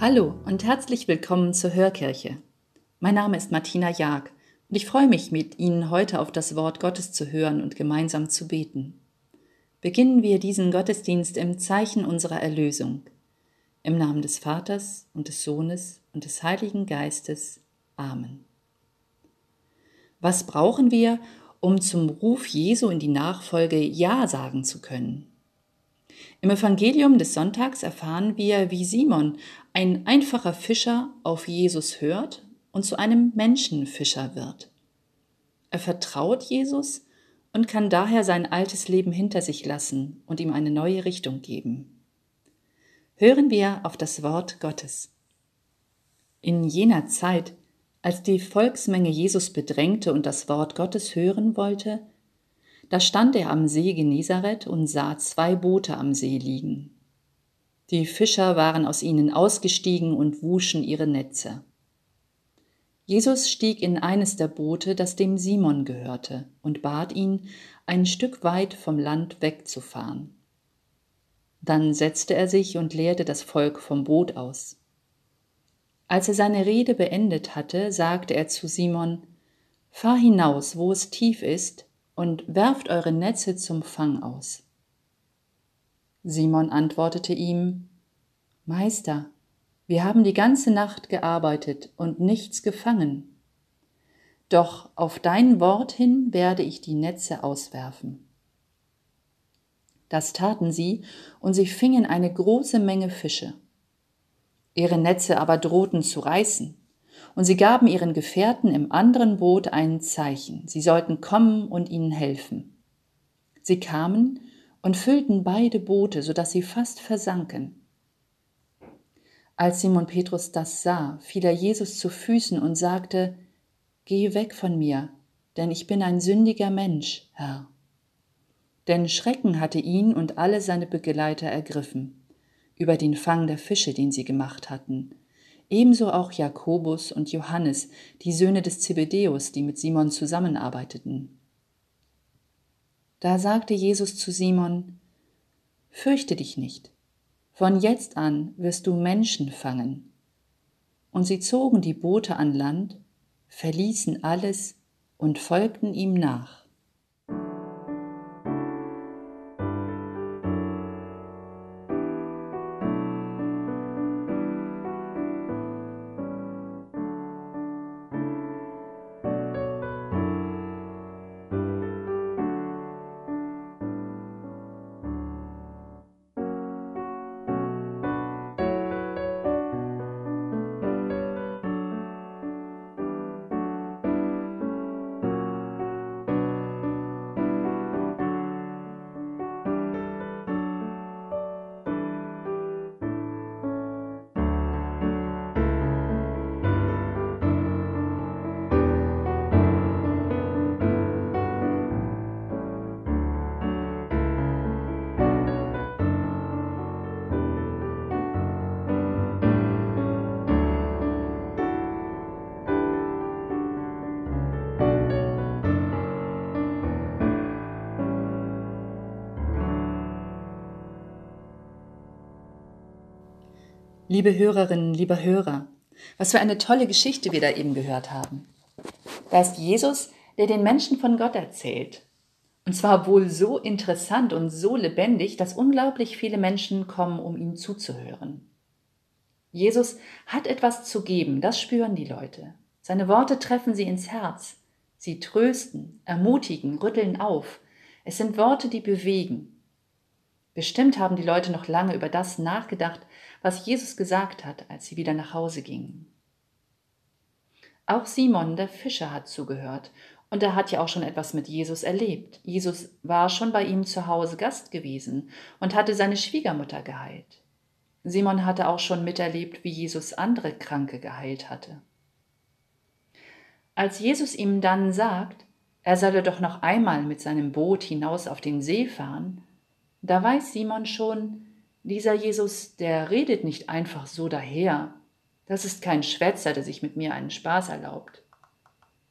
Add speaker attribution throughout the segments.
Speaker 1: Hallo und herzlich willkommen zur Hörkirche. Mein Name ist Martina Jag und ich freue mich, mit Ihnen heute auf das Wort Gottes zu hören und gemeinsam zu beten. Beginnen wir diesen Gottesdienst im Zeichen unserer Erlösung. Im Namen des Vaters und des Sohnes und des Heiligen Geistes. Amen. Was brauchen wir, um zum Ruf Jesu in die Nachfolge Ja sagen zu können? Im Evangelium des Sonntags erfahren wir, wie Simon, ein einfacher Fischer, auf Jesus hört und zu einem Menschenfischer wird. Er vertraut Jesus und kann daher sein altes Leben hinter sich lassen und ihm eine neue Richtung geben. Hören wir auf das Wort Gottes. In jener Zeit, als die Volksmenge Jesus bedrängte und das Wort Gottes hören wollte, da stand er am See Genezareth und sah zwei Boote am See liegen. Die Fischer waren aus ihnen ausgestiegen und wuschen ihre Netze. Jesus stieg in eines der Boote, das dem Simon gehörte, und bat ihn, ein Stück weit vom Land wegzufahren. Dann setzte er sich und leerte das Volk vom Boot aus. Als er seine Rede beendet hatte, sagte er zu Simon, Fahr hinaus, wo es tief ist, und werft eure Netze zum Fang aus. Simon antwortete ihm, Meister, wir haben die ganze Nacht gearbeitet und nichts gefangen. Doch auf dein Wort hin werde ich die Netze auswerfen. Das taten sie, und sie fingen eine große Menge Fische. Ihre Netze aber drohten zu reißen und sie gaben ihren Gefährten im anderen Boot ein Zeichen, sie sollten kommen und ihnen helfen. Sie kamen und füllten beide Boote, so dass sie fast versanken. Als Simon Petrus das sah, fiel er Jesus zu Füßen und sagte, Geh weg von mir, denn ich bin ein sündiger Mensch, Herr. Denn Schrecken hatte ihn und alle seine Begleiter ergriffen, über den Fang der Fische, den sie gemacht hatten, ebenso auch Jakobus und Johannes, die Söhne des Zebedäus, die mit Simon zusammenarbeiteten. Da sagte Jesus zu Simon, Fürchte dich nicht, von jetzt an wirst du Menschen fangen. Und sie zogen die Boote an Land, verließen alles und folgten ihm nach. Liebe Hörerinnen, lieber Hörer, was für eine tolle Geschichte wir da eben gehört haben. Da ist Jesus, der den Menschen von Gott erzählt. Und zwar wohl so interessant und so lebendig, dass unglaublich viele Menschen kommen, um ihm zuzuhören. Jesus hat etwas zu geben, das spüren die Leute. Seine Worte treffen sie ins Herz. Sie trösten, ermutigen, rütteln auf. Es sind Worte, die bewegen. Bestimmt haben die Leute noch lange über das nachgedacht, was Jesus gesagt hat, als sie wieder nach Hause gingen. Auch Simon, der Fischer, hat zugehört und er hat ja auch schon etwas mit Jesus erlebt. Jesus war schon bei ihm zu Hause Gast gewesen und hatte seine Schwiegermutter geheilt. Simon hatte auch schon miterlebt, wie Jesus andere Kranke geheilt hatte. Als Jesus ihm dann sagt, er solle doch noch einmal mit seinem Boot hinaus auf den See fahren, da weiß Simon schon, dieser Jesus, der redet nicht einfach so daher. Das ist kein Schwätzer, der sich mit mir einen Spaß erlaubt.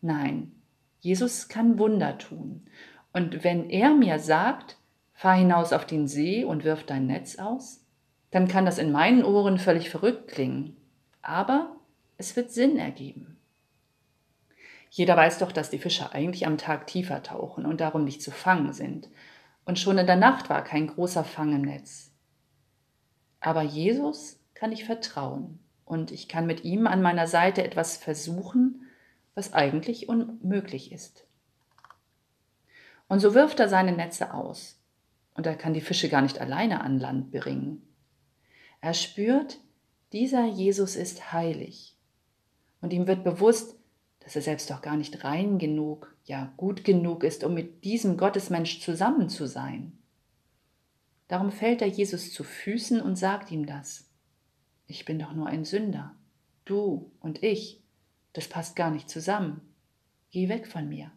Speaker 1: Nein, Jesus kann Wunder tun. Und wenn er mir sagt, fahr hinaus auf den See und wirf dein Netz aus, dann kann das in meinen Ohren völlig verrückt klingen. aber es wird Sinn ergeben. Jeder weiß doch, dass die Fische eigentlich am Tag tiefer tauchen und darum nicht zu fangen sind. Und schon in der Nacht war kein großer Fang im Netz. Aber Jesus kann ich vertrauen und ich kann mit ihm an meiner Seite etwas versuchen, was eigentlich unmöglich ist. Und so wirft er seine Netze aus und er kann die Fische gar nicht alleine an Land bringen. Er spürt, dieser Jesus ist heilig und ihm wird bewusst, dass er selbst doch gar nicht rein genug, ja gut genug ist, um mit diesem Gottesmensch zusammen zu sein. Darum fällt er Jesus zu Füßen und sagt ihm das. Ich bin doch nur ein Sünder. Du und ich, das passt gar nicht zusammen. Geh weg von mir.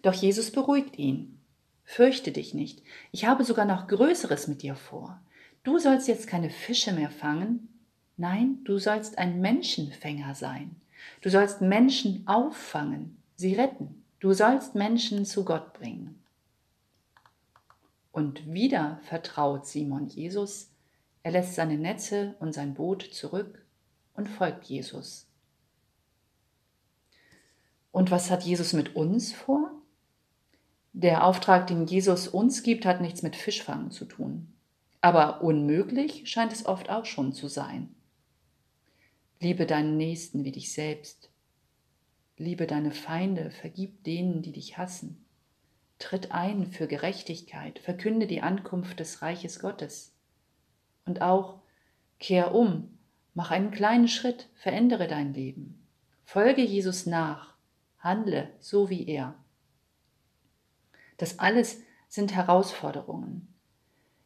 Speaker 1: Doch Jesus beruhigt ihn. Fürchte dich nicht, ich habe sogar noch Größeres mit dir vor. Du sollst jetzt keine Fische mehr fangen, nein, du sollst ein Menschenfänger sein. Du sollst Menschen auffangen, sie retten. Du sollst Menschen zu Gott bringen. Und wieder vertraut Simon Jesus. Er lässt seine Netze und sein Boot zurück und folgt Jesus. Und was hat Jesus mit uns vor? Der Auftrag, den Jesus uns gibt, hat nichts mit Fischfangen zu tun. Aber unmöglich scheint es oft auch schon zu sein. Liebe deinen Nächsten wie dich selbst. Liebe deine Feinde, vergib denen, die dich hassen. Tritt ein für Gerechtigkeit, verkünde die Ankunft des Reiches Gottes. Und auch kehr um, mach einen kleinen Schritt, verändere dein Leben. Folge Jesus nach, handle so wie er. Das alles sind Herausforderungen.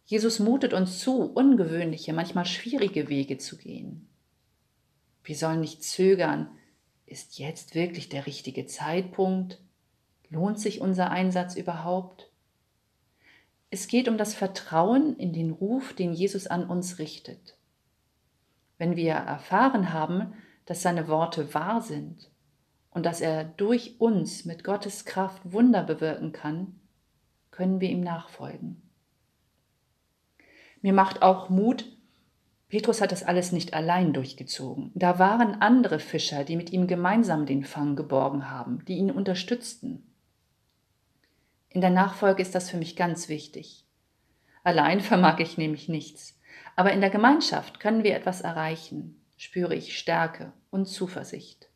Speaker 1: Jesus mutet uns zu, ungewöhnliche, manchmal schwierige Wege zu gehen. Wir sollen nicht zögern. Ist jetzt wirklich der richtige Zeitpunkt? Lohnt sich unser Einsatz überhaupt? Es geht um das Vertrauen in den Ruf, den Jesus an uns richtet. Wenn wir erfahren haben, dass seine Worte wahr sind und dass er durch uns mit Gottes Kraft Wunder bewirken kann, können wir ihm nachfolgen. Mir macht auch Mut, Petrus hat das alles nicht allein durchgezogen. Da waren andere Fischer, die mit ihm gemeinsam den Fang geborgen haben, die ihn unterstützten. In der Nachfolge ist das für mich ganz wichtig. Allein vermag ich nämlich nichts, aber in der Gemeinschaft können wir etwas erreichen, spüre ich Stärke und Zuversicht.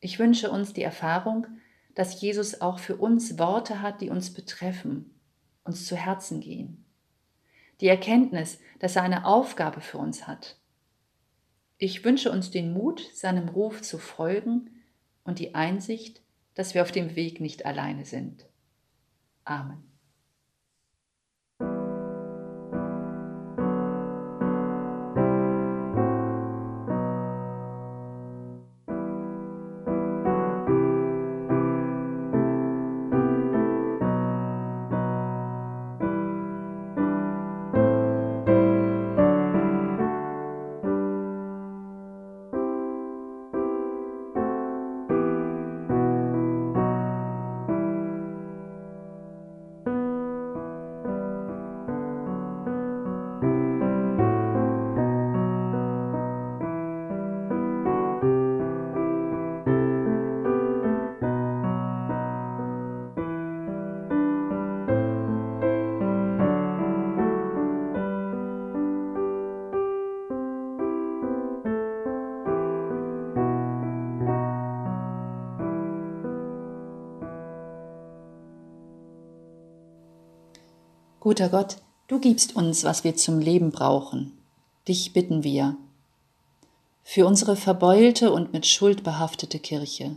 Speaker 1: Ich wünsche uns die Erfahrung, dass Jesus auch für uns Worte hat, die uns betreffen, uns zu Herzen gehen die Erkenntnis, dass er eine Aufgabe für uns hat. Ich wünsche uns den Mut, seinem Ruf zu folgen und die Einsicht, dass wir auf dem Weg nicht alleine sind. Amen. Guter Gott, du gibst uns, was wir zum Leben brauchen. Dich bitten wir. Für unsere verbeulte und mit Schuld behaftete Kirche,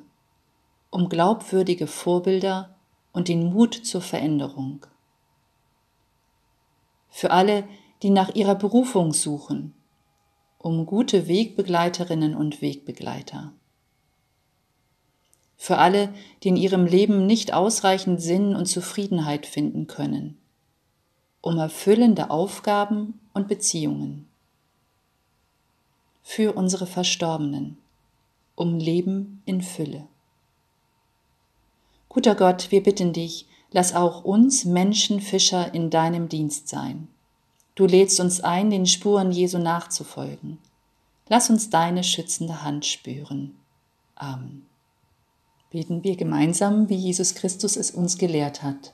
Speaker 1: um glaubwürdige Vorbilder und den Mut zur Veränderung. Für alle, die nach ihrer Berufung suchen, um gute Wegbegleiterinnen und Wegbegleiter. Für alle, die in ihrem Leben nicht ausreichend Sinn und Zufriedenheit finden können um erfüllende Aufgaben und Beziehungen. Für unsere Verstorbenen, um Leben in Fülle. Guter Gott, wir bitten dich, lass auch uns Menschenfischer in deinem Dienst sein. Du lädst uns ein, den Spuren Jesu nachzufolgen. Lass uns deine schützende Hand spüren. Amen. Beten wir gemeinsam, wie Jesus Christus es uns gelehrt hat.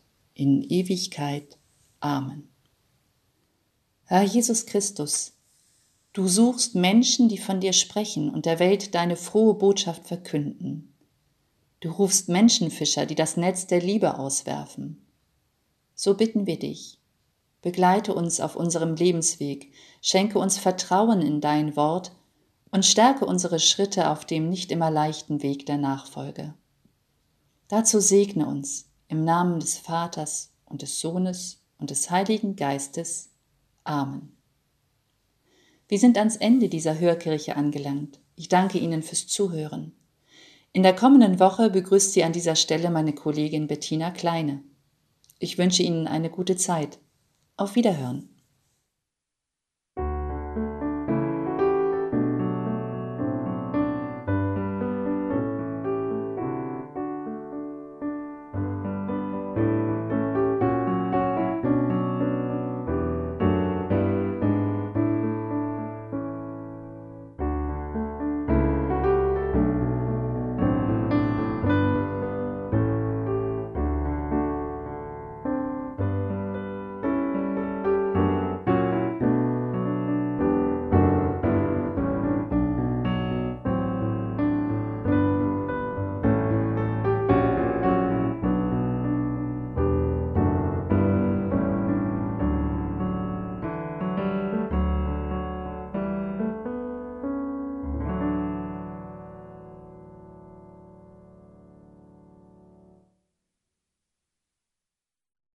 Speaker 1: in Ewigkeit. Amen. Herr Jesus Christus, du suchst Menschen, die von dir sprechen und der Welt deine frohe Botschaft verkünden. Du rufst Menschenfischer, die das Netz der Liebe auswerfen. So bitten wir dich, begleite uns auf unserem Lebensweg, schenke uns Vertrauen in dein Wort und stärke unsere Schritte auf dem nicht immer leichten Weg der Nachfolge. Dazu segne uns im Namen des Vaters und des Sohnes und des Heiligen Geistes. Amen. Wir sind ans Ende dieser Hörkirche angelangt. Ich danke Ihnen fürs Zuhören. In der kommenden Woche begrüßt Sie an dieser Stelle meine Kollegin Bettina Kleine. Ich wünsche Ihnen eine gute Zeit. Auf Wiederhören.